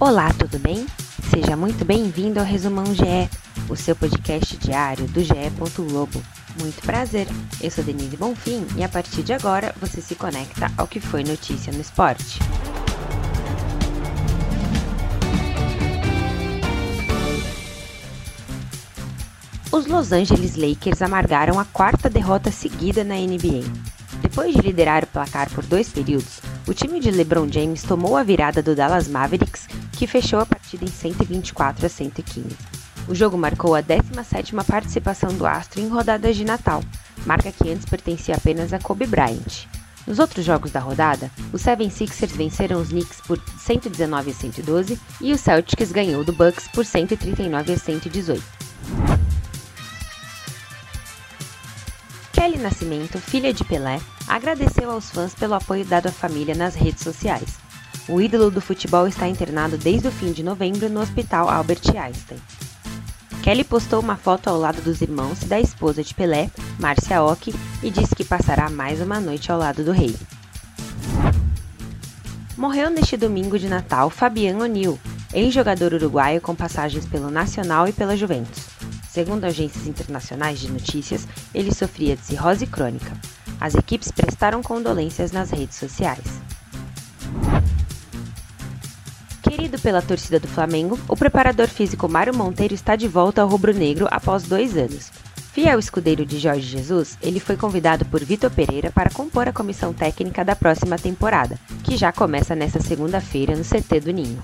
Olá, tudo bem? Seja muito bem-vindo ao Resumão GE, o seu podcast diário do GE. Globo. Muito prazer, eu sou Denise Bonfim e a partir de agora você se conecta ao que foi notícia no esporte. Os Los Angeles Lakers amargaram a quarta derrota seguida na NBA. Depois de liderar o placar por dois períodos, o time de LeBron James tomou a virada do Dallas Mavericks, que fechou a partida em 124 a 115. O jogo marcou a 17ª participação do Astro em rodadas de Natal, marca que antes pertencia apenas a Kobe Bryant. Nos outros jogos da rodada, os 76ers venceram os Knicks por 119 a 112 e o Celtics ganhou do Bucks por 139 a 118. Kelly Nascimento, filha de Pelé, agradeceu aos fãs pelo apoio dado à família nas redes sociais. O ídolo do futebol está internado desde o fim de novembro no Hospital Albert Einstein. Kelly postou uma foto ao lado dos irmãos e da esposa de Pelé, Márcia Ock, e disse que passará mais uma noite ao lado do rei. Morreu neste domingo de Natal Fabian O'Neill, ex-jogador uruguaio com passagens pelo Nacional e pela Juventus. Segundo agências internacionais de notícias, ele sofria de cirrose crônica. As equipes prestaram condolências nas redes sociais. Querido pela torcida do Flamengo, o preparador físico Mário Monteiro está de volta ao rubro-negro após dois anos. Fiel escudeiro de Jorge Jesus, ele foi convidado por Vitor Pereira para compor a comissão técnica da próxima temporada, que já começa nesta segunda-feira no CT do Ninho.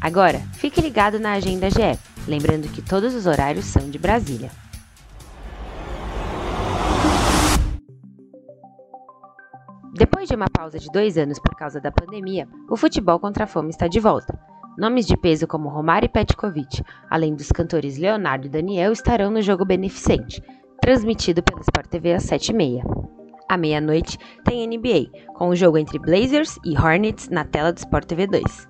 Agora, fique ligado na Agenda GE, lembrando que todos os horários são de Brasília. Depois de uma pausa de dois anos por causa da pandemia, o futebol contra a fome está de volta. Nomes de peso como Romário e Petkovic, além dos cantores Leonardo e Daniel, estarão no jogo beneficente, transmitido pela Sport TV às 7h30. À meia-noite tem NBA, com o jogo entre Blazers e Hornets na tela do Sport TV 2.